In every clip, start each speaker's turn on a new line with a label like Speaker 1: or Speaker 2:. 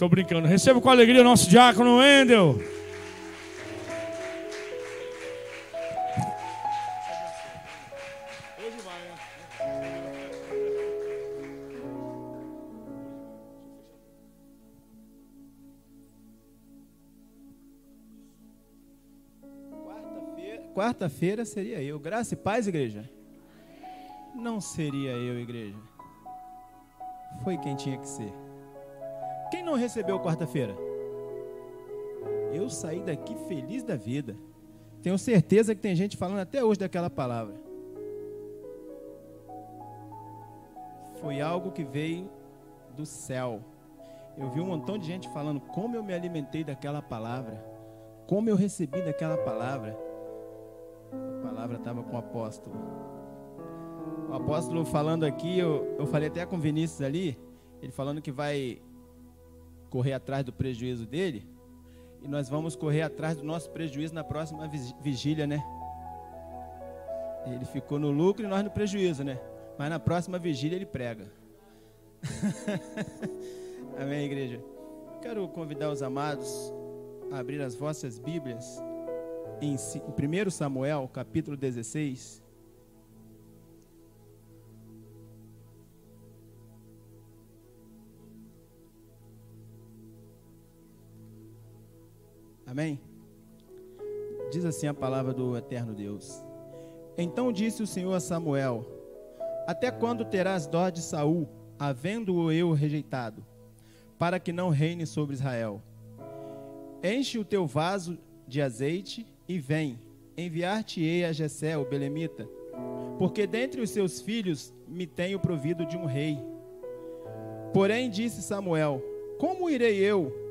Speaker 1: Tô brincando. Receba com alegria o nosso diácono Wendel.
Speaker 2: Quarta-feira seria eu. Graça e paz, igreja? Não seria eu, igreja. Foi quem tinha que ser. Quem não recebeu quarta-feira? Eu saí daqui feliz da vida. Tenho certeza que tem gente falando até hoje daquela palavra. Foi algo que veio do céu. Eu vi um montão de gente falando como eu me alimentei daquela palavra, como eu recebi daquela palavra. A palavra estava com o apóstolo. O apóstolo falando aqui, eu, eu falei até com o Vinícius ali, ele falando que vai correr atrás do prejuízo dele, e nós vamos correr atrás do nosso prejuízo na próxima vigília, né? Ele ficou no lucro e nós no prejuízo, né? Mas na próxima vigília ele prega. Amém, igreja? Quero convidar os amados a abrir as vossas Bíblias em 1 Samuel, capítulo 16. Amém? Diz assim a palavra do eterno Deus. Então disse o Senhor a Samuel: Até quando terás dó de Saul, havendo-o eu rejeitado, para que não reine sobre Israel? Enche o teu vaso de azeite e vem, enviar-te-ei a Jessé, o belemita, porque dentre os seus filhos me tenho provido de um rei. Porém disse Samuel: Como irei eu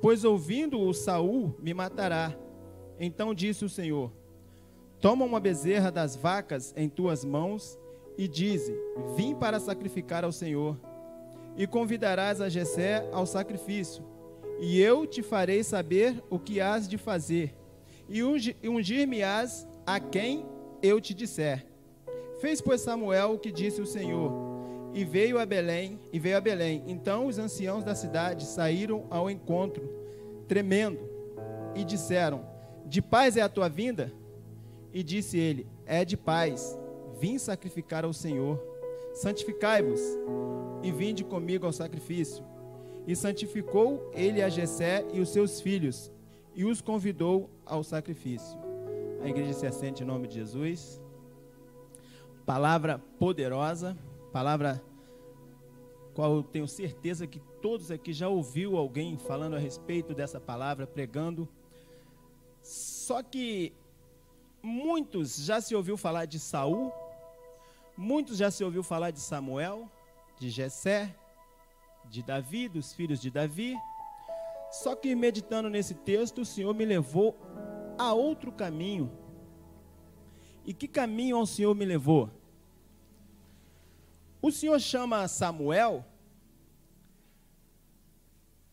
Speaker 2: pois ouvindo-o Saul me matará. Então disse o Senhor: Toma uma bezerra das vacas em tuas mãos e dize: Vim para sacrificar ao Senhor. E convidarás a Jessé ao sacrifício, e eu te farei saber o que hás de fazer, e ungir-me-ás a quem eu te disser. Fez pois Samuel o que disse o Senhor, e veio a Belém, e veio a Belém. Então os anciãos da cidade saíram ao encontro, tremendo, e disseram: De paz é a tua vinda? E disse ele: É de paz. Vim sacrificar ao Senhor. Santificai-vos e vinde comigo ao sacrifício. E santificou ele a Jessé e os seus filhos, e os convidou ao sacrifício. A igreja se assente em nome de Jesus. Palavra poderosa Palavra qual eu tenho certeza que todos aqui já ouviu alguém falando a respeito dessa palavra, pregando. Só que muitos já se ouviu falar de Saul, muitos já se ouviu falar de Samuel, de Jessé, de Davi, dos filhos de Davi. Só que meditando nesse texto, o Senhor me levou a outro caminho. E que caminho o Senhor me levou? O Senhor chama Samuel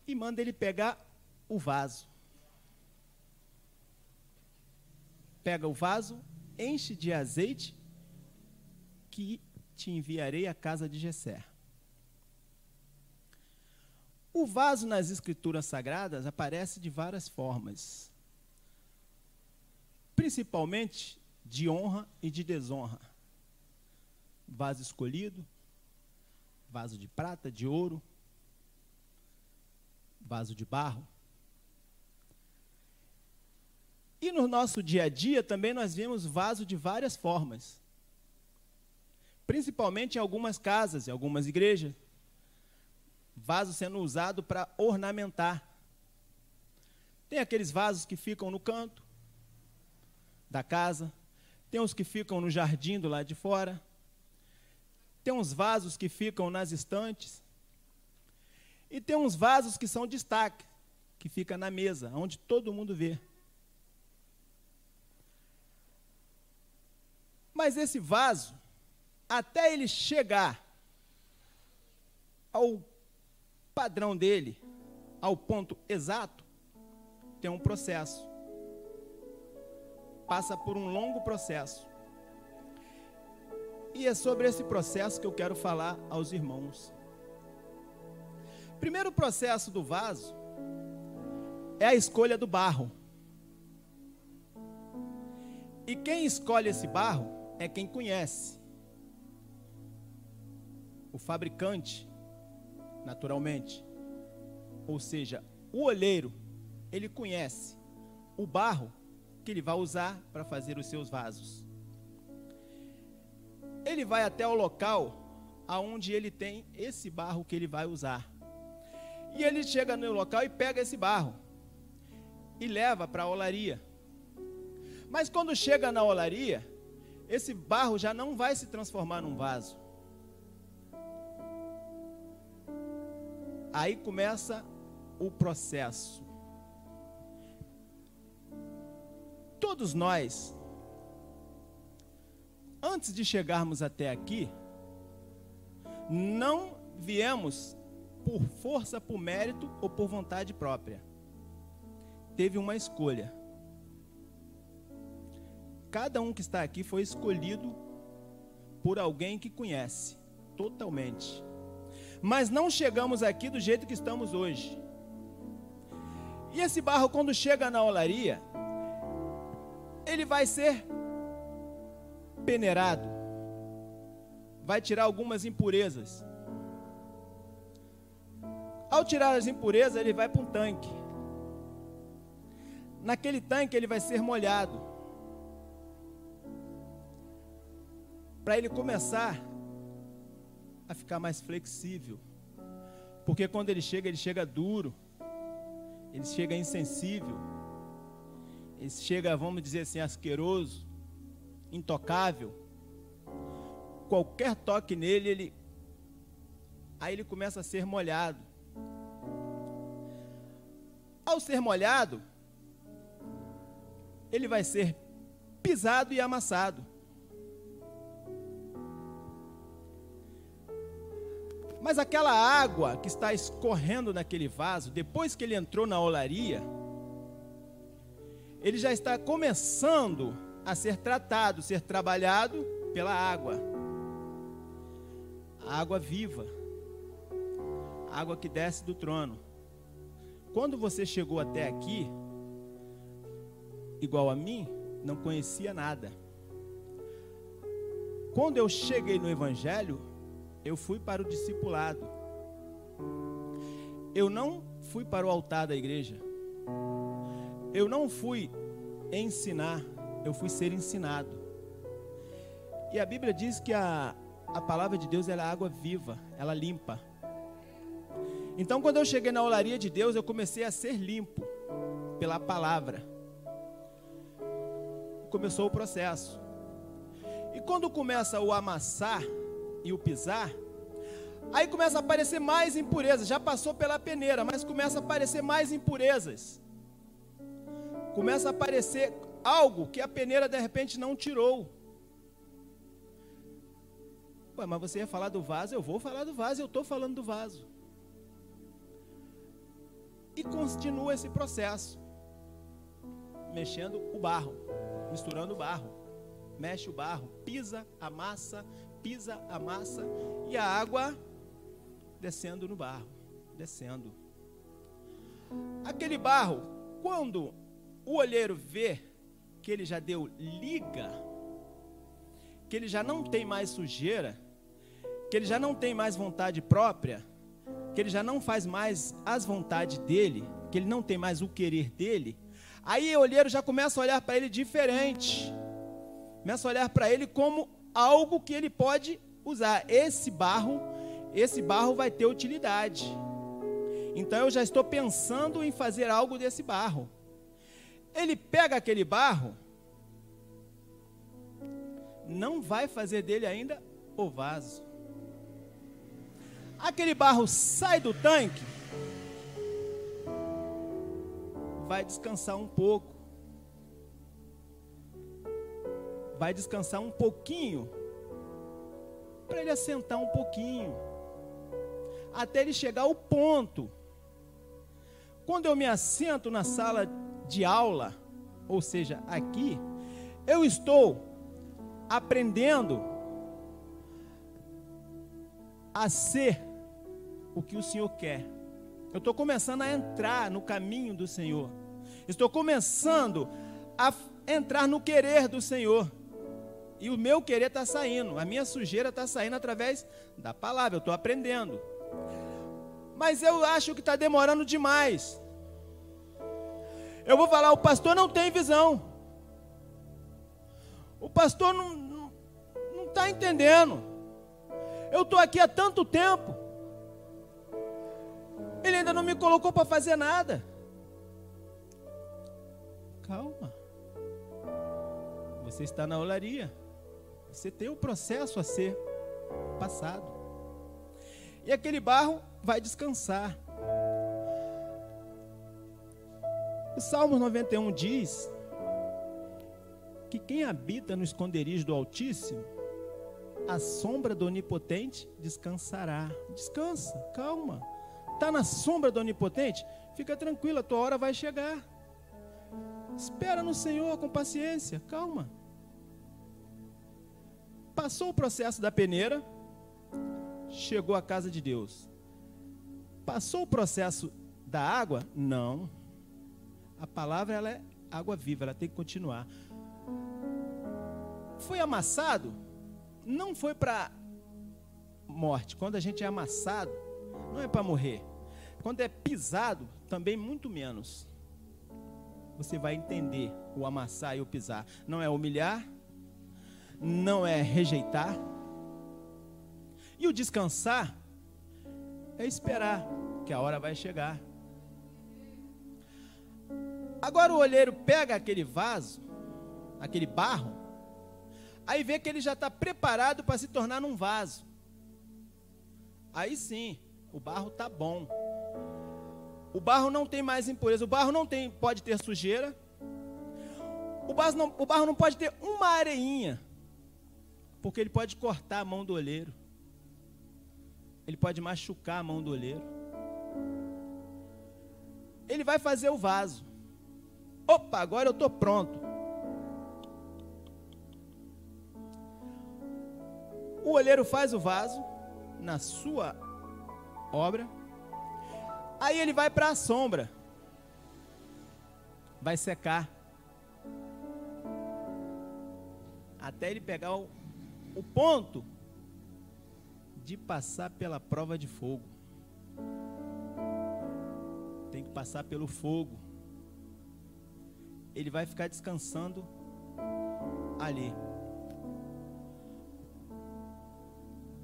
Speaker 2: e manda ele pegar o vaso. Pega o vaso, enche de azeite, que te enviarei à casa de Jessé. O vaso nas escrituras sagradas aparece de várias formas. Principalmente de honra e de desonra. Vaso escolhido, vaso de prata, de ouro, vaso de barro. E no nosso dia a dia também nós vemos vaso de várias formas. Principalmente em algumas casas, em algumas igrejas. Vaso sendo usado para ornamentar. Tem aqueles vasos que ficam no canto da casa, tem os que ficam no jardim do lado de fora, tem uns vasos que ficam nas estantes. E tem uns vasos que são destaque, que fica na mesa, onde todo mundo vê. Mas esse vaso, até ele chegar ao padrão dele, ao ponto exato, tem um processo. Passa por um longo processo. E é sobre esse processo que eu quero falar aos irmãos. Primeiro processo do vaso é a escolha do barro. E quem escolhe esse barro é quem conhece. O fabricante, naturalmente. Ou seja, o olheiro, ele conhece o barro que ele vai usar para fazer os seus vasos. Ele vai até o local aonde ele tem esse barro que ele vai usar. E ele chega no local e pega esse barro e leva para a olaria. Mas quando chega na olaria, esse barro já não vai se transformar num vaso. Aí começa o processo. Todos nós, antes de chegarmos até aqui, não viemos por força, por mérito ou por vontade própria. Teve uma escolha. Cada um que está aqui foi escolhido por alguém que conhece totalmente. Mas não chegamos aqui do jeito que estamos hoje. E esse barro, quando chega na olaria, ele vai ser peneirado, vai tirar algumas impurezas. Ao tirar as impurezas, ele vai para um tanque. Naquele tanque, ele vai ser molhado. Para ele começar a ficar mais flexível. Porque quando ele chega, ele chega duro. Ele chega insensível. Ele chega, vamos dizer assim, asqueroso, intocável. Qualquer toque nele, ele aí ele começa a ser molhado. Ao ser molhado, ele vai ser pisado e amassado. Mas aquela água que está escorrendo naquele vaso, depois que ele entrou na olaria, ele já está começando a ser tratado, ser trabalhado pela água. A água viva. A água que desce do trono. Quando você chegou até aqui, igual a mim, não conhecia nada. Quando eu cheguei no Evangelho, eu fui para o discipulado. Eu não fui para o altar da igreja. Eu não fui ensinar, eu fui ser ensinado. E a Bíblia diz que a, a palavra de Deus é água viva, ela limpa. Então, quando eu cheguei na olaria de Deus, eu comecei a ser limpo pela palavra. Começou o processo. E quando começa o amassar e o pisar, aí começa a aparecer mais impurezas. Já passou pela peneira, mas começa a aparecer mais impurezas começa a aparecer algo que a peneira de repente não tirou. Ué, mas você ia falar do vaso? Eu vou falar do vaso, eu estou falando do vaso. E continua esse processo, mexendo o barro, misturando o barro, mexe o barro, pisa, amassa, pisa, amassa, e a água descendo no barro, descendo. Aquele barro, quando o olheiro vê que ele já deu liga, que ele já não tem mais sujeira, que ele já não tem mais vontade própria, que ele já não faz mais as vontades dele, que ele não tem mais o querer dele, aí o olheiro já começa a olhar para ele diferente, começa a olhar para ele como algo que ele pode usar. Esse barro, esse barro vai ter utilidade. Então eu já estou pensando em fazer algo desse barro. Ele pega aquele barro, não vai fazer dele ainda o vaso. Aquele barro sai do tanque, vai descansar um pouco. Vai descansar um pouquinho, para ele assentar um pouquinho, até ele chegar ao ponto. Quando eu me assento na sala de aula, ou seja, aqui, eu estou aprendendo a ser o que o Senhor quer Eu estou começando a entrar no caminho do Senhor. Estou começando a entrar no querer do Senhor. E o meu querer está saindo, a minha sujeira está saindo através da palavra, eu estou aprendendo. Mas eu acho que está demorando demais. Eu vou falar, o pastor não tem visão. O pastor não está entendendo. Eu estou aqui há tanto tempo. Ele ainda não me colocou para fazer nada. Calma. Você está na olaria. Você tem um processo a ser passado. E aquele barro vai descansar. O Salmo 91 diz que quem habita no esconderijo do Altíssimo, a sombra do Onipotente descansará. Descansa, calma. Está na sombra do Onipotente? Fica tranquila, a tua hora vai chegar. Espera no Senhor com paciência, calma. Passou o processo da peneira, chegou à casa de Deus. Passou o processo da água? Não. A palavra ela é água viva, ela tem que continuar. Foi amassado? Não foi para morte. Quando a gente é amassado, não é para morrer. Quando é pisado, também muito menos. Você vai entender o amassar e o pisar. Não é humilhar, não é rejeitar. E o descansar é esperar que a hora vai chegar. Agora o olheiro pega aquele vaso, aquele barro, aí vê que ele já está preparado para se tornar num vaso. Aí sim, o barro está bom. O barro não tem mais impureza, o barro não tem, pode ter sujeira. O barro não, o barro não pode ter uma areinha. Porque ele pode cortar a mão do olheiro. Ele pode machucar a mão do olheiro. Ele vai fazer o vaso. Opa, agora eu estou pronto. O olheiro faz o vaso na sua obra. Aí ele vai para a sombra. Vai secar. Até ele pegar o, o ponto de passar pela prova de fogo. Tem que passar pelo fogo. Ele vai ficar descansando ali.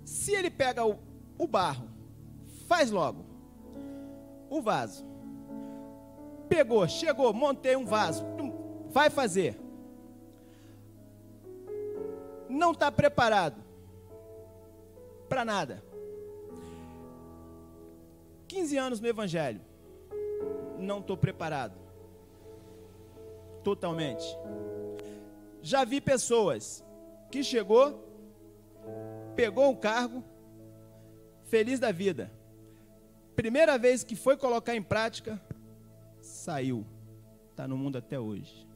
Speaker 2: Se ele pega o, o barro, faz logo o vaso. Pegou, chegou, montei um vaso, vai fazer não está preparado para nada. 15 anos no Evangelho, não estou preparado. Totalmente. Já vi pessoas que chegou, pegou um cargo, feliz da vida. Primeira vez que foi colocar em prática, saiu. Está no mundo até hoje.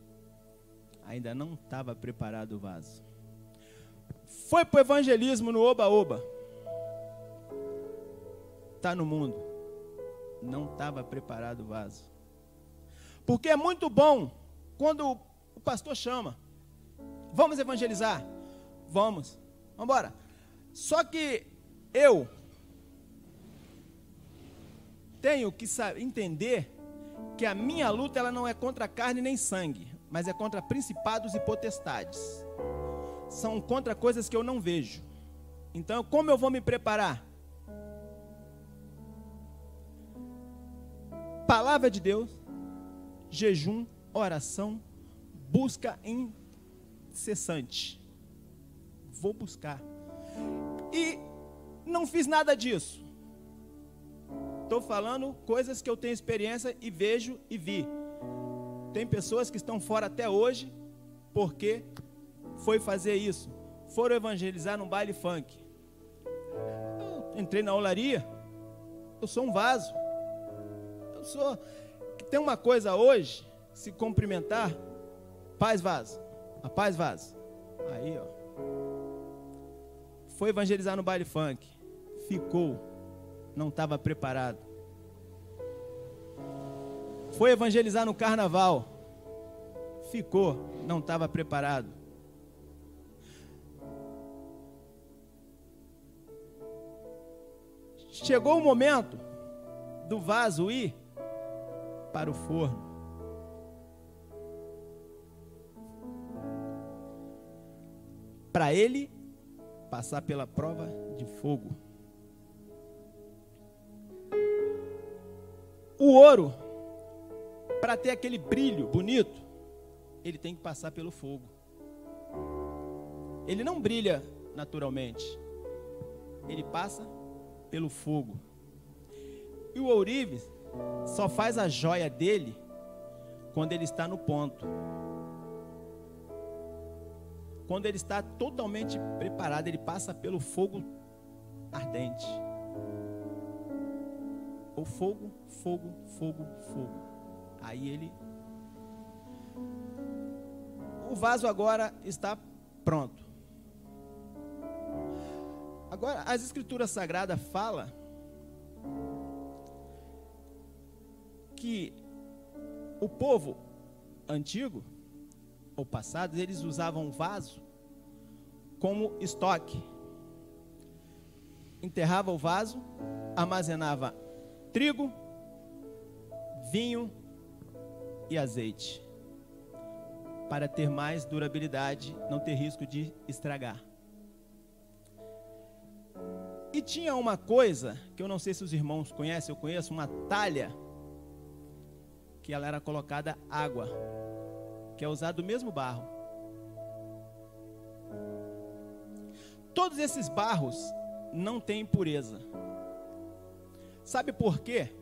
Speaker 2: Ainda não estava preparado o vaso foi para o evangelismo no oba-oba. Está no mundo. Não estava preparado o vaso. Porque é muito bom quando o pastor chama. Vamos evangelizar? Vamos. Vamos embora. Só que eu tenho que entender que a minha luta ela não é contra carne nem sangue, mas é contra principados e potestades são contra coisas que eu não vejo. Então, como eu vou me preparar? Palavra de Deus, jejum, oração, busca incessante. Vou buscar. E não fiz nada disso. Estou falando coisas que eu tenho experiência e vejo e vi. Tem pessoas que estão fora até hoje porque foi fazer isso. Foram evangelizar num baile funk. Eu entrei na olaria. Eu sou um vaso. Eu sou. Tem uma coisa hoje, se cumprimentar, paz vaso. A paz vaso. Aí, ó. Foi evangelizar no baile funk. Ficou. Não estava preparado. Foi evangelizar no carnaval. Ficou, não estava preparado. Chegou o momento do vaso ir para o forno. Para ele passar pela prova de fogo. O ouro, para ter aquele brilho bonito, ele tem que passar pelo fogo. Ele não brilha naturalmente, ele passa pelo fogo. E o ourives só faz a joia dele quando ele está no ponto. Quando ele está totalmente preparado, ele passa pelo fogo ardente. O fogo, fogo, fogo, fogo. Aí ele. O vaso agora está pronto. Agora, as escrituras sagradas falam que o povo antigo, ou passado, eles usavam vaso como estoque. Enterrava o vaso, armazenava trigo, vinho e azeite, para ter mais durabilidade, não ter risco de estragar. E tinha uma coisa que eu não sei se os irmãos conhecem, eu conheço uma talha que ela era colocada água, que é usado o mesmo barro. Todos esses barros não têm impureza. Sabe por quê?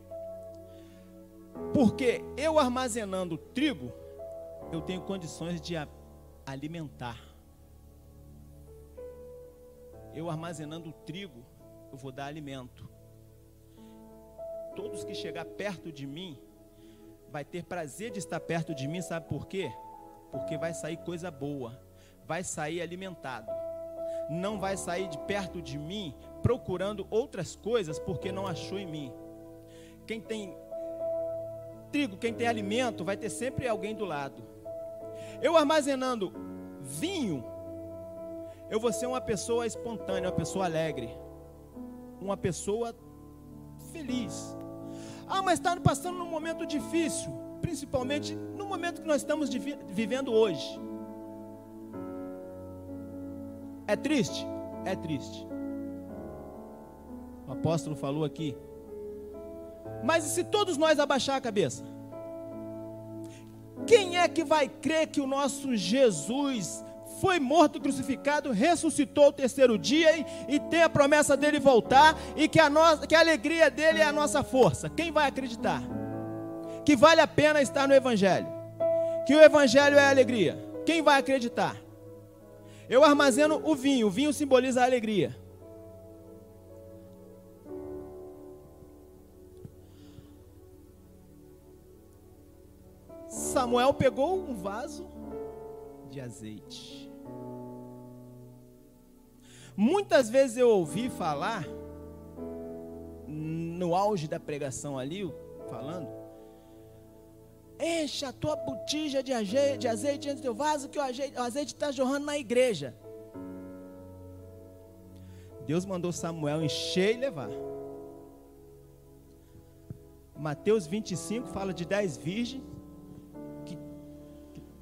Speaker 2: Porque eu armazenando trigo, eu tenho condições de alimentar. Eu armazenando trigo, eu vou dar alimento. Todos que chegar perto de mim, vai ter prazer de estar perto de mim, sabe por quê? Porque vai sair coisa boa, vai sair alimentado. Não vai sair de perto de mim procurando outras coisas porque não achou em mim. Quem tem trigo, quem tem alimento, vai ter sempre alguém do lado. Eu armazenando vinho, eu vou ser uma pessoa espontânea, uma pessoa alegre, uma pessoa feliz. Ah, mas está passando num momento difícil, principalmente no momento que nós estamos vivendo hoje. É triste? É triste. O apóstolo falou aqui. Mas e se todos nós abaixar a cabeça? Quem é que vai crer que o nosso Jesus foi morto, crucificado, ressuscitou o terceiro dia e, e tem a promessa dele voltar e que a, nossa, que a alegria dele é a nossa força. Quem vai acreditar? Que vale a pena estar no Evangelho? Que o Evangelho é alegria? Quem vai acreditar? Eu armazeno o vinho, o vinho simboliza a alegria. Samuel pegou um vaso de azeite. Muitas vezes eu ouvi falar, no auge da pregação ali, falando, enche a tua botija de azeite, de azeite dentro do teu vaso, que o azeite está jorrando na igreja. Deus mandou Samuel encher e levar. Mateus 25 fala de dez virgens que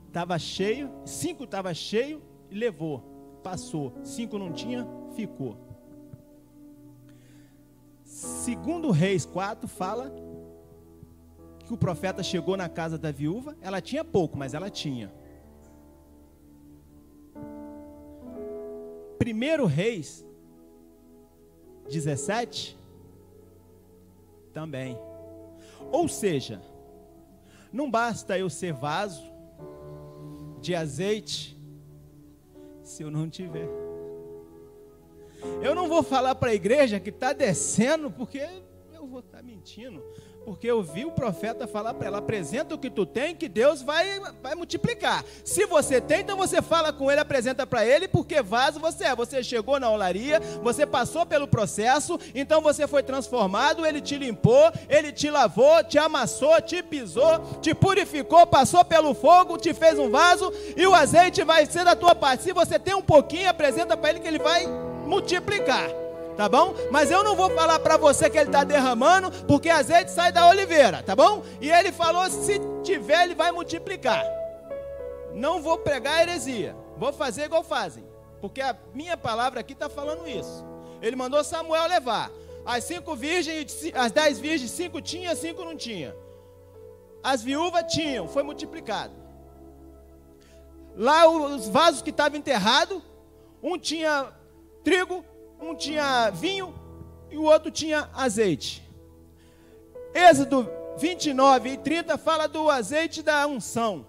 Speaker 2: estava cheio, cinco estava cheio e levou passou. Cinco não tinha, ficou. Segundo Reis 4 fala que o profeta chegou na casa da viúva, ela tinha pouco, mas ela tinha. Primeiro Reis 17 também. Ou seja, não basta eu ser vaso de azeite se eu não tiver. Eu não vou falar para a igreja que está descendo, porque eu vou estar tá mentindo. Porque eu vi o profeta falar para ela: apresenta o que tu tem, que Deus vai, vai multiplicar. Se você tem, então você fala com ele, apresenta para ele, porque vaso você é. Você chegou na olaria, você passou pelo processo, então você foi transformado, ele te limpou, ele te lavou, te amassou, te pisou, te purificou, passou pelo fogo, te fez um vaso e o azeite vai ser da tua parte. Se você tem um pouquinho, apresenta para ele que ele vai multiplicar tá bom? Mas eu não vou falar para você que ele está derramando, porque azeite sai da oliveira, tá bom? E ele falou: se tiver, ele vai multiplicar. Não vou pregar heresia, vou fazer igual fazem, porque a minha palavra aqui está falando isso. Ele mandou Samuel levar as cinco virgens, as dez virgens, cinco tinha, cinco não tinha. As viúvas tinham, foi multiplicado. Lá os vasos que estavam enterrados, um tinha trigo, um tinha vinho e o outro tinha azeite. Êxodo 29 e 30 fala do azeite da unção.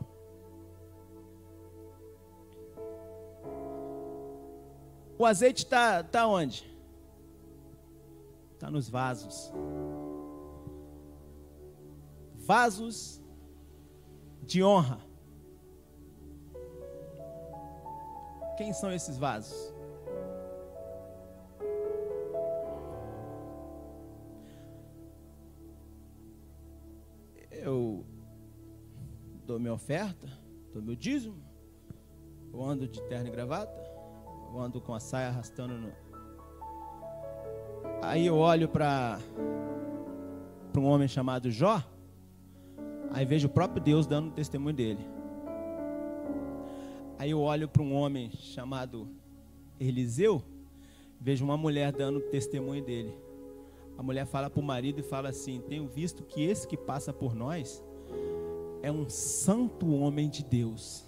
Speaker 2: O azeite está tá onde? Está nos vasos. Vasos de honra. Quem são esses vasos? Eu dou minha oferta, dou meu dízimo, eu ando de terno e gravata, eu ando com a saia arrastando no. Aí eu olho para um homem chamado Jó, aí vejo o próprio Deus dando testemunho dele. Aí eu olho para um homem chamado Eliseu, vejo uma mulher dando testemunho dele a mulher fala para o marido e fala assim: Tenho visto que esse que passa por nós é um santo homem de Deus.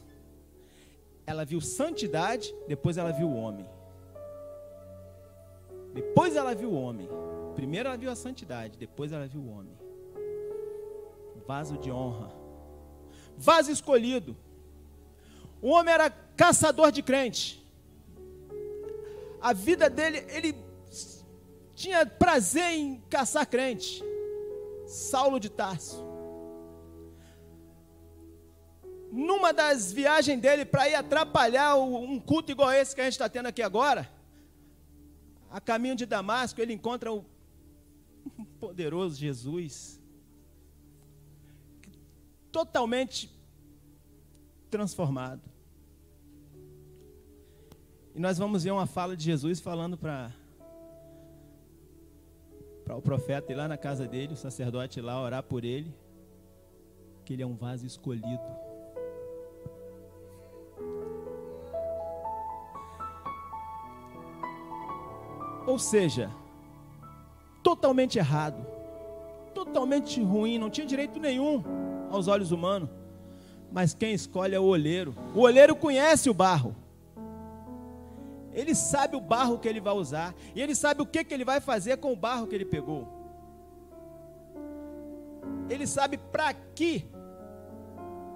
Speaker 2: Ela viu santidade, depois ela viu o homem. Depois ela viu o homem. Primeiro ela viu a santidade, depois ela viu o homem. Vaso de honra. Vaso escolhido. O homem era caçador de crente. A vida dele, ele tinha prazer em caçar crente. Saulo de Tarso. Numa das viagens dele para ir atrapalhar um culto igual esse que a gente está tendo aqui agora, a caminho de Damasco, ele encontra o poderoso Jesus, totalmente transformado. E nós vamos ver uma fala de Jesus falando para para o profeta ir lá na casa dele, o sacerdote ir lá orar por ele, que ele é um vaso escolhido. Ou seja, totalmente errado, totalmente ruim, não tinha direito nenhum aos olhos humanos. Mas quem escolhe é o olheiro. O olheiro conhece o barro. Ele sabe o barro que ele vai usar. E ele sabe o que, que ele vai fazer com o barro que ele pegou. Ele sabe para que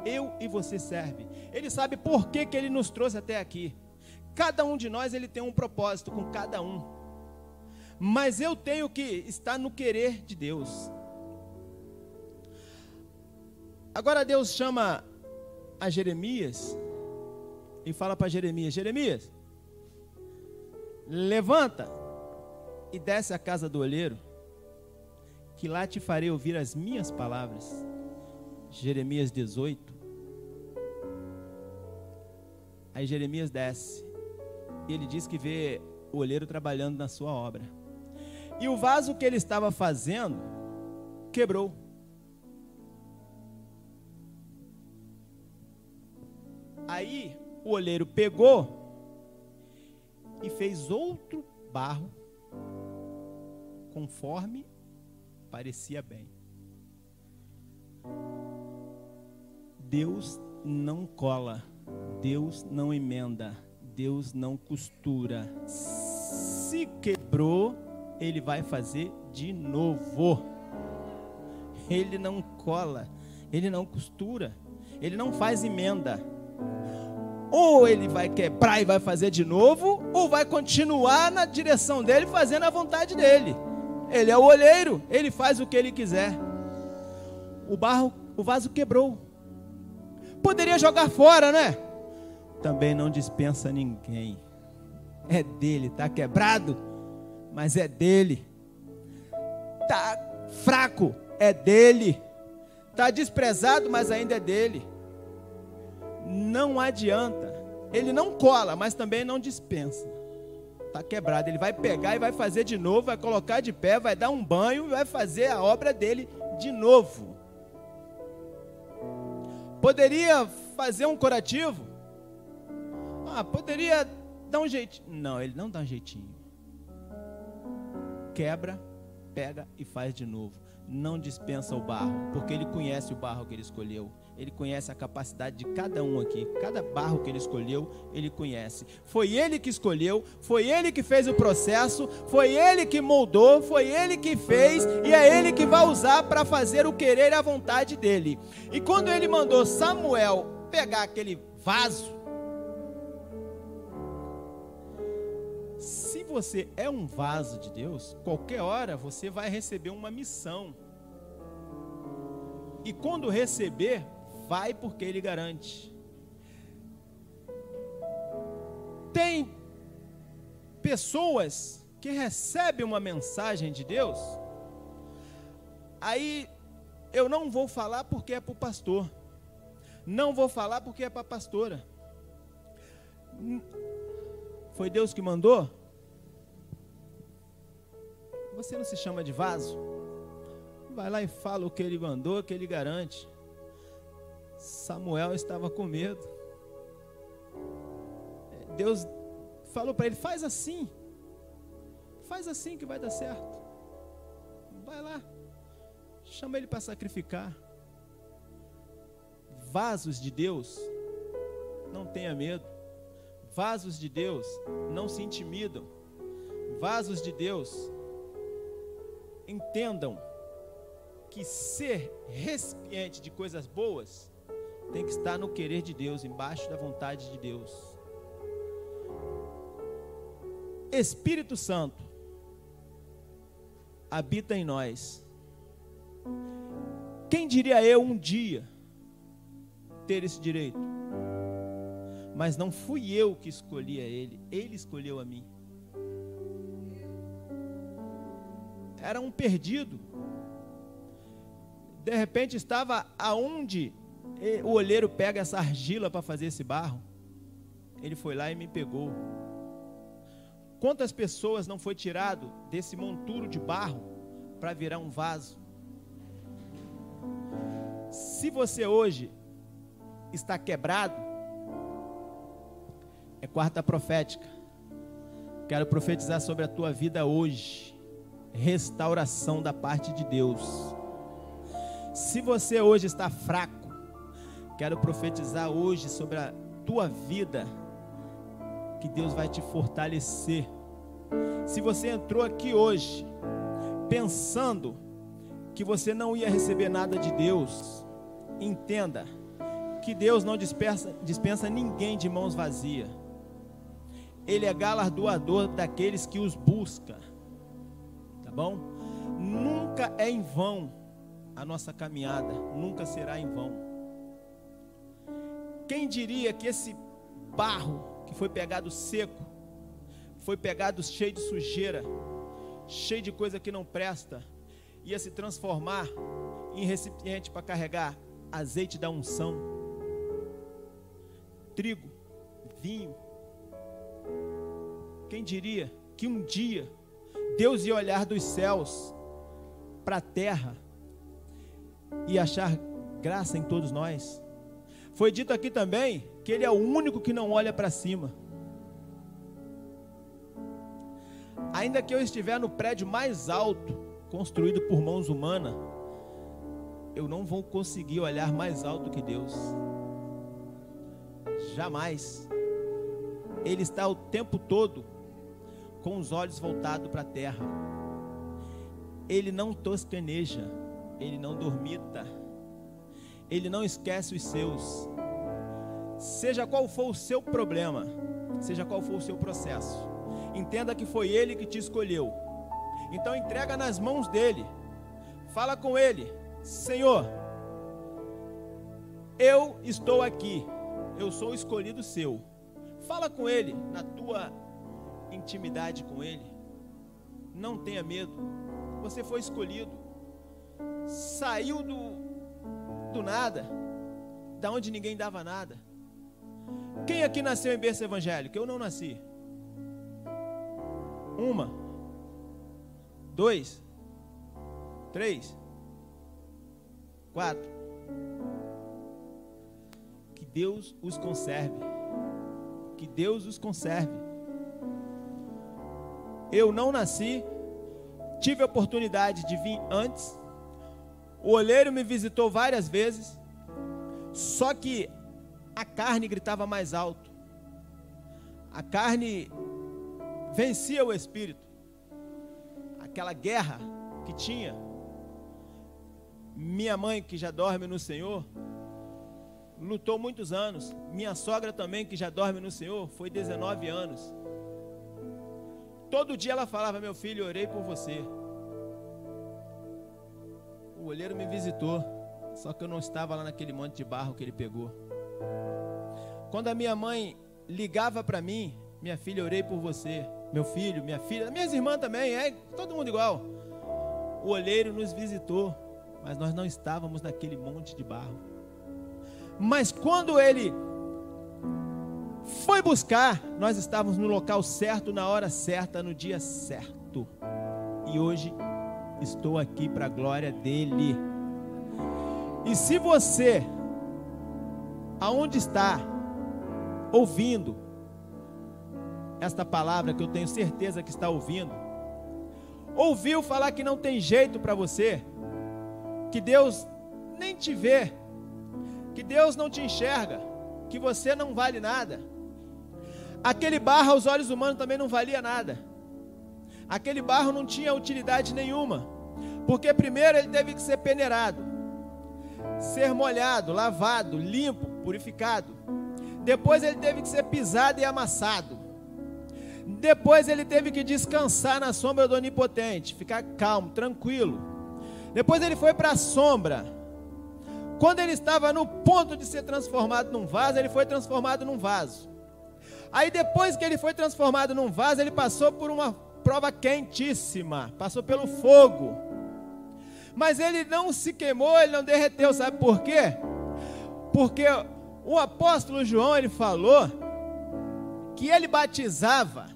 Speaker 2: eu e você serve. Ele sabe por que, que ele nos trouxe até aqui. Cada um de nós ele tem um propósito com cada um. Mas eu tenho que estar no querer de Deus. Agora Deus chama a Jeremias e fala para Jeremias: Jeremias, Levanta e desce à casa do olheiro, que lá te farei ouvir as minhas palavras. Jeremias 18. Aí Jeremias desce. E ele diz que vê o olheiro trabalhando na sua obra. E o vaso que ele estava fazendo quebrou. Aí o olheiro pegou e fez outro barro conforme parecia bem. Deus não cola, Deus não emenda, Deus não costura. Se quebrou, ele vai fazer de novo. Ele não cola, ele não costura, ele não faz emenda. Ou ele vai quebrar e vai fazer de novo, ou vai continuar na direção dele, fazendo a vontade dele. Ele é o olheiro, ele faz o que ele quiser. o barro, o vaso quebrou. Poderia jogar fora, né? Também não dispensa ninguém. É dele, tá quebrado, mas é dele. Tá fraco, é dele. Tá desprezado, mas ainda é dele. Não adianta. Ele não cola, mas também não dispensa. Tá quebrado, ele vai pegar e vai fazer de novo, vai colocar de pé, vai dar um banho e vai fazer a obra dele de novo. Poderia fazer um curativo? Ah, poderia dar um jeitinho. Não, ele não dá um jeitinho. Quebra, pega e faz de novo. Não dispensa o barro, porque ele conhece o barro que ele escolheu. Ele conhece a capacidade de cada um aqui. Cada barro que ele escolheu, ele conhece. Foi ele que escolheu, foi ele que fez o processo, foi ele que moldou, foi ele que fez e é ele que vai usar para fazer o querer e a vontade dele. E quando ele mandou Samuel pegar aquele vaso, se você é um vaso de Deus, qualquer hora você vai receber uma missão. E quando receber, vai porque ele garante. Tem pessoas que recebem uma mensagem de Deus, aí eu não vou falar porque é para o pastor, não vou falar porque é para a pastora. Foi Deus que mandou? Você não se chama de vaso? Vai lá e fala o que ele mandou, que ele garante. Samuel estava com medo. Deus falou para ele: faz assim, faz assim que vai dar certo. Vai lá, chama ele para sacrificar. Vasos de Deus, não tenha medo. Vasos de Deus, não se intimidam. Vasos de Deus, entendam que ser recipiente de coisas boas tem que estar no querer de Deus, embaixo da vontade de Deus. Espírito Santo habita em nós. Quem diria eu um dia ter esse direito? Mas não fui eu que escolhi a ele, ele escolheu a mim. Era um perdido. De repente estava aonde o olheiro pega essa argila para fazer esse barro. Ele foi lá e me pegou. Quantas pessoas não foi tirado desse monturo de barro para virar um vaso? Se você hoje está quebrado, é quarta profética. Quero profetizar sobre a tua vida hoje. Restauração da parte de Deus. Se você hoje está fraco, Quero profetizar hoje sobre a tua vida, que Deus vai te fortalecer. Se você entrou aqui hoje pensando que você não ia receber nada de Deus, entenda que Deus não dispensa, dispensa ninguém de mãos vazias. Ele é galardoador daqueles que os busca. Tá bom? Nunca é em vão a nossa caminhada, nunca será em vão. Quem diria que esse barro que foi pegado seco, foi pegado cheio de sujeira, cheio de coisa que não presta, ia se transformar em recipiente para carregar azeite da unção, trigo, vinho. Quem diria que um dia Deus ia olhar dos céus para a terra e achar graça em todos nós? Foi dito aqui também que ele é o único que não olha para cima. Ainda que eu estiver no prédio mais alto, construído por mãos humanas, eu não vou conseguir olhar mais alto que Deus. Jamais. Ele está o tempo todo com os olhos voltados para a terra. Ele não toscaneja, ele não dormita ele não esquece os seus. Seja qual for o seu problema, seja qual for o seu processo, entenda que foi Ele que te escolheu. Então entrega nas mãos dele. Fala com Ele, Senhor, Eu estou aqui. Eu sou escolhido seu. Fala com ele na tua intimidade com ele. Não tenha medo. Você foi escolhido. Saiu do do nada, da onde ninguém dava nada. Quem aqui nasceu em berço evangélico? Eu não nasci. Uma, dois, três, quatro. Que Deus os conserve. Que Deus os conserve. Eu não nasci, tive a oportunidade de vir antes. O olheiro me visitou várias vezes. Só que a carne gritava mais alto. A carne vencia o espírito. Aquela guerra que tinha. Minha mãe, que já dorme no Senhor, lutou muitos anos. Minha sogra também, que já dorme no Senhor, foi 19 anos. Todo dia ela falava: Meu filho, orei por você. O olheiro me visitou, só que eu não estava lá naquele monte de barro que ele pegou. Quando a minha mãe ligava para mim, minha filha, orei por você. Meu filho, minha filha, minhas irmãs também, é todo mundo igual. O olheiro nos visitou, mas nós não estávamos naquele monte de barro. Mas quando ele foi buscar, nós estávamos no local certo, na hora certa, no dia certo. E hoje estou aqui para a glória dele. E se você, aonde está, ouvindo esta palavra que eu tenho certeza que está ouvindo, ouviu falar que não tem jeito para você, que Deus nem te vê, que Deus não te enxerga, que você não vale nada. Aquele barro aos olhos humanos também não valia nada. Aquele barro não tinha utilidade nenhuma, porque primeiro ele teve que ser peneirado, ser molhado, lavado, limpo, purificado. Depois ele teve que ser pisado e amassado. Depois ele teve que descansar na sombra do Onipotente, ficar calmo, tranquilo. Depois ele foi para a sombra. Quando ele estava no ponto de ser transformado num vaso, ele foi transformado num vaso. Aí depois que ele foi transformado num vaso, ele passou por uma prova quentíssima, passou pelo fogo. Mas ele não se queimou, ele não derreteu, sabe por quê? Porque o apóstolo João ele falou que ele batizava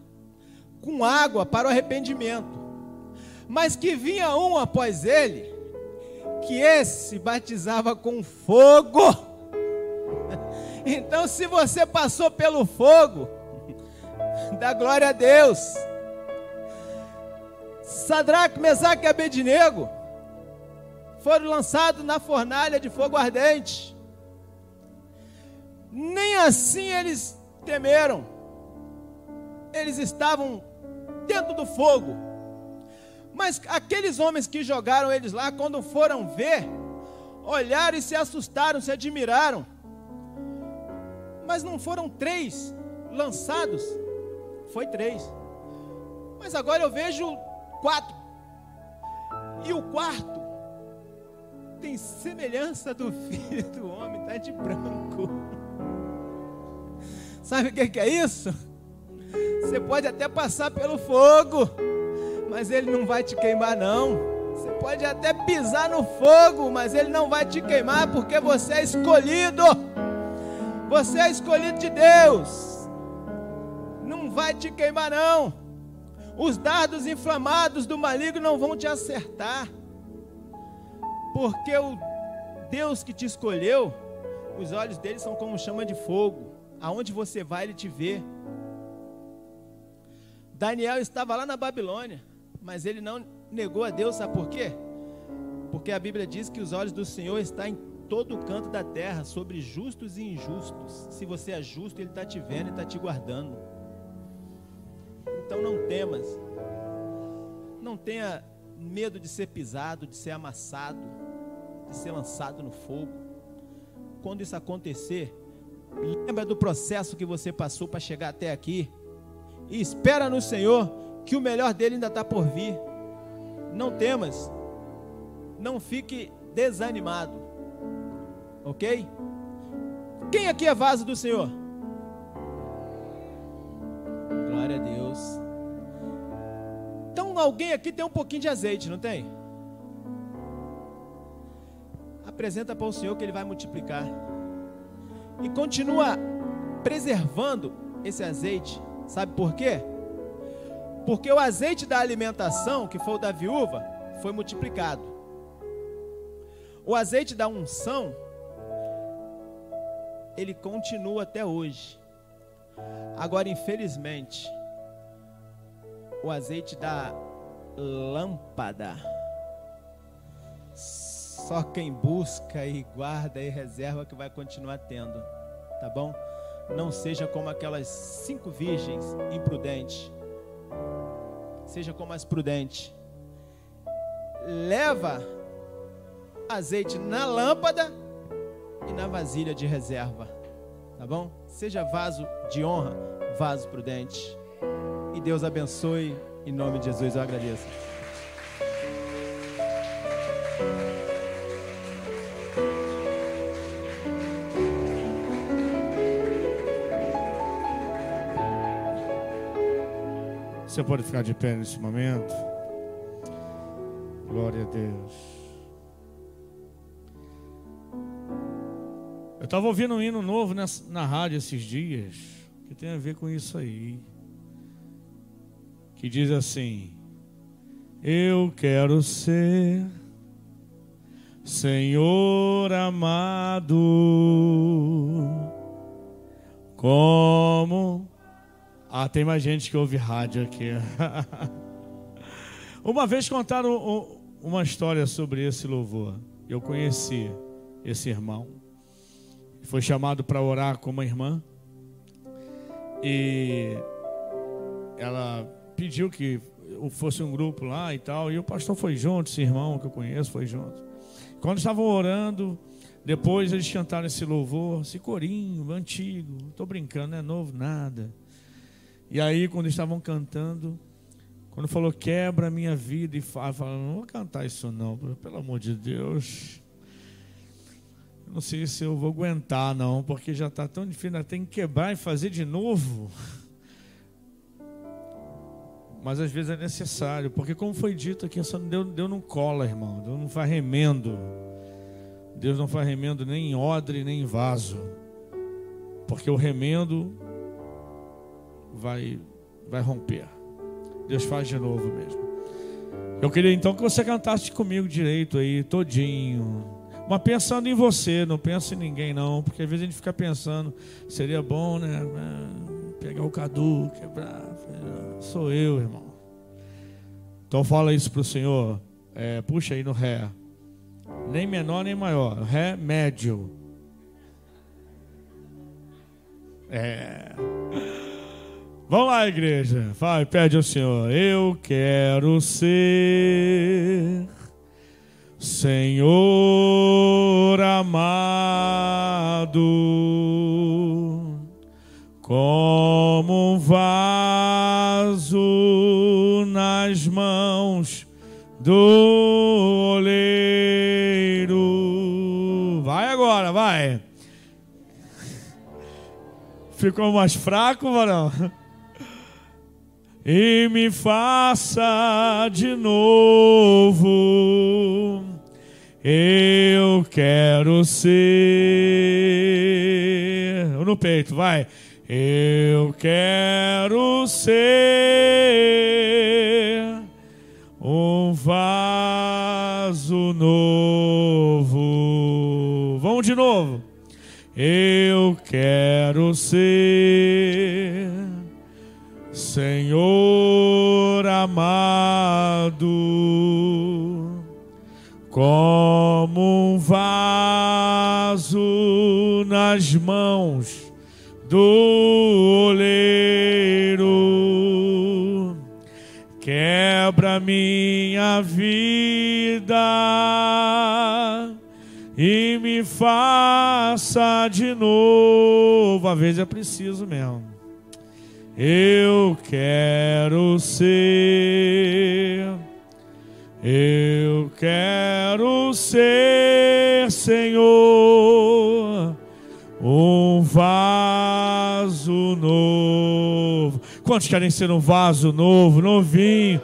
Speaker 2: com água para o arrependimento, mas que vinha um após ele, que esse batizava com fogo. Então, se você passou pelo fogo, dá glória a Deus. Sadraque, Mesaque e Abednego foram lançados na fornalha de fogo ardente nem assim eles temeram. Eles estavam dentro do fogo. Mas aqueles homens que jogaram eles lá, quando foram ver, olharam e se assustaram, se admiraram. Mas não foram três lançados, foi três. Mas agora eu vejo quatro. E o quarto tem semelhança do filho do homem, está de branco. Sabe o que é isso? Você pode até passar pelo fogo, mas ele não vai te queimar, não. Você pode até pisar no fogo, mas ele não vai te queimar, porque você é escolhido. Você é escolhido de Deus. Não vai te queimar, não. Os dardos inflamados do maligno não vão te acertar. Porque o Deus que te escolheu, os olhos dele são como chama de fogo. Aonde você vai, ele te vê. Daniel estava lá na Babilônia, mas ele não negou a Deus, sabe por quê? Porque a Bíblia diz que os olhos do Senhor estão em todo o canto da terra, sobre justos e injustos. Se você é justo, Ele está te vendo e está te guardando. Não temas, não tenha medo de ser pisado, de ser amassado, de ser lançado no fogo. Quando isso acontecer, Lembra do processo que você passou para chegar até aqui. E espera no Senhor que o melhor dele ainda está por vir. Não temas. Não fique desanimado. Ok? Quem aqui é vaso do Senhor? Glória a Deus. Alguém aqui tem um pouquinho de azeite, não tem? Apresenta para o Senhor que Ele vai multiplicar. E continua preservando esse azeite. Sabe por quê? Porque o azeite da alimentação, que foi o da viúva, foi multiplicado. O azeite da unção, ele continua até hoje. Agora, infelizmente, o azeite da lâmpada, só quem busca e guarda e reserva que vai continuar tendo, tá bom? Não seja como aquelas cinco virgens imprudentes. Seja como as prudentes. Leva azeite na lâmpada e na vasilha de reserva. Tá bom? Seja vaso de honra, vaso prudente. E Deus abençoe. Em nome de Jesus eu agradeço.
Speaker 1: Você pode ficar de pé nesse momento. Glória a Deus. Eu estava ouvindo um hino novo nessa, na rádio esses dias, que tem a ver com isso aí. Que diz assim: Eu quero ser Senhor amado, como ah, tem mais gente que ouve rádio aqui. uma vez contaram uma história sobre esse louvor. Eu conheci esse irmão. Foi chamado para orar com uma irmã. E ela pediu que fosse um grupo lá e tal. E o pastor foi junto, esse irmão que eu conheço foi junto. Quando estavam orando, depois eles cantaram esse louvor, esse corinho antigo. Estou brincando, não é novo nada. E aí, quando estavam cantando, quando falou quebra a minha vida e fala, não vou cantar isso não, pelo amor de Deus. Não sei se eu vou aguentar não, porque já está tão difícil, tem que quebrar e fazer de novo. Mas às vezes é necessário, porque como foi dito aqui, Deus, Deus não cola, irmão, Deus não faz remendo. Deus não faz remendo nem em odre, nem em vaso. Porque o remendo vai, vai romper. Deus faz de novo mesmo. Eu queria então que você cantasse comigo direito aí, todinho. Mas pensando em você, não pensa em ninguém não, porque às vezes a gente fica pensando, seria bom, né? É, pegar o Cadu, quebrar. Sou eu, irmão. Então fala isso pro Senhor. É, puxa aí no Ré. Nem menor nem maior. Ré médio. É. Vamos lá, igreja. Vai, pede ao Senhor. Eu quero ser Senhor amado, como um vaso nas mãos do oleiro. Vai agora, vai. Ficou mais fraco, varão? e me faça de novo. Eu quero ser. No peito, vai. Eu quero ser um vaso novo. Vamos de novo. Eu quero ser Senhor amado, como um vaso nas mãos do oleiro, quebra minha vida e me faça de novo. Às vezes é preciso mesmo. Eu quero ser, eu quero ser, Senhor, novo. Quantos querem ser um vaso novo, novinho,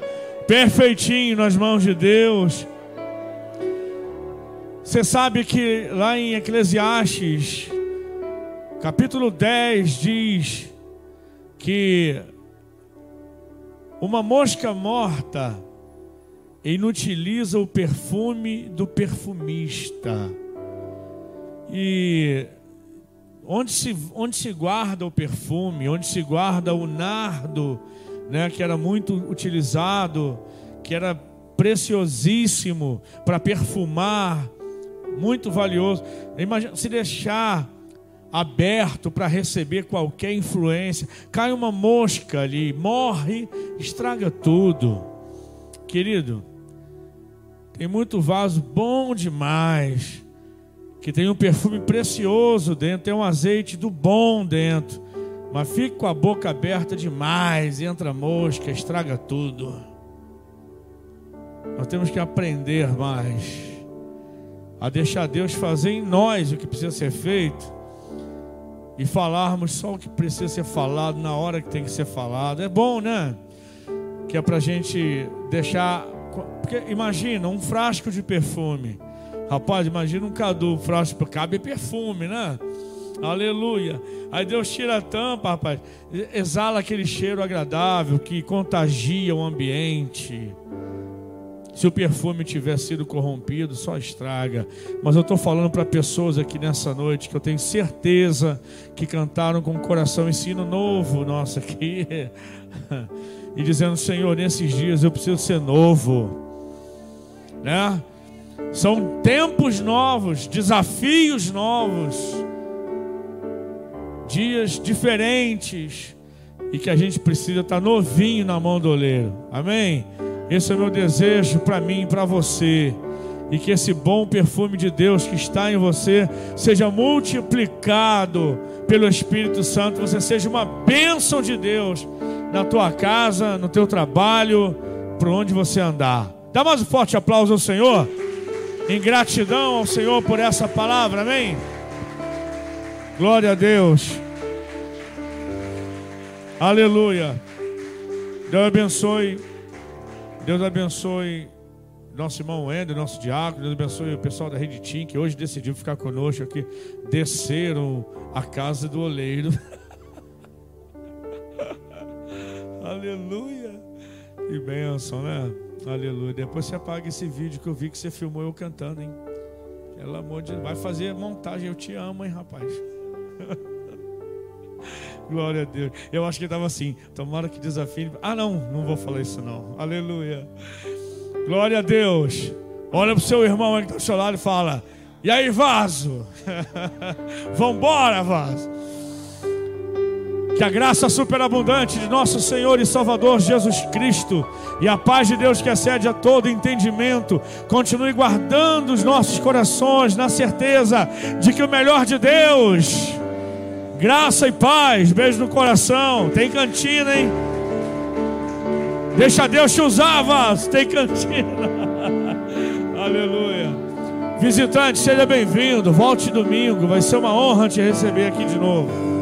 Speaker 1: perfeitinho nas mãos de Deus? Você sabe que lá em Eclesiastes, capítulo 10, diz que uma mosca morta inutiliza o perfume do perfumista. E onde se, onde se guarda o perfume, onde se guarda o nardo, né, que era muito utilizado, que era preciosíssimo para perfumar, muito valioso. Imagina se deixar aberto para receber qualquer influência, cai uma mosca ali, morre, estraga tudo. Querido, tem muito vaso bom demais, que tem um perfume precioso dentro, tem um azeite do bom dentro, mas fica com a boca aberta demais, entra mosca, estraga tudo. Nós temos que aprender mais a deixar Deus fazer em nós o que precisa ser feito e falarmos só o que precisa ser falado na hora que tem que ser falado. É bom, né? Que é para gente deixar. Porque imagina um frasco de perfume. Rapaz, imagina um cadu, frasco, cabe perfume, né? Aleluia. Aí Deus tira a tampa, rapaz. Exala aquele cheiro agradável que contagia o ambiente. Se o perfume tiver sido corrompido, só estraga. Mas eu estou falando para pessoas aqui nessa noite que eu tenho certeza que cantaram com o coração ensino novo, nossa, aqui. e dizendo: Senhor, nesses dias eu preciso ser novo, né? São tempos novos, desafios novos, dias diferentes e que a gente precisa estar tá novinho na mão do oleiro. Amém? Esse é o meu desejo para mim e para você. E que esse bom perfume de Deus que está em você seja multiplicado pelo Espírito Santo. Você seja uma bênção de Deus na tua casa, no teu trabalho, por onde você andar. Dá mais um forte aplauso ao Senhor. Em gratidão ao Senhor por essa palavra, amém? Glória a Deus. Aleluia. Deus abençoe. Deus abençoe nosso irmão Ender, nosso diácono. Deus abençoe o pessoal da Rede Tim, que hoje decidiu ficar conosco aqui. Desceram a casa do oleiro. Aleluia. Que bênção, né? Aleluia. Depois você apaga esse vídeo que eu vi que você filmou eu cantando, hein? Pelo amor de Deus. Vai fazer montagem. Eu te amo, hein, rapaz? Glória a Deus. Eu acho que estava assim. Tomara que desafie. Ah, não, não vou falar isso não. Aleluia. Glória a Deus. Olha para o seu irmão que está ao seu lado e fala: E aí, vaso? Vambora, vaso. Que a graça superabundante de nosso Senhor e Salvador Jesus Cristo e a paz de Deus que excede a todo entendimento continue guardando os nossos corações na certeza de que o melhor de Deus Graça e paz, beijo no coração. Tem cantina, hein? Deixa Deus te usar, Vaz. Tem cantina. Aleluia. Visitante, seja bem-vindo. Volte domingo. Vai ser uma honra te receber aqui de novo.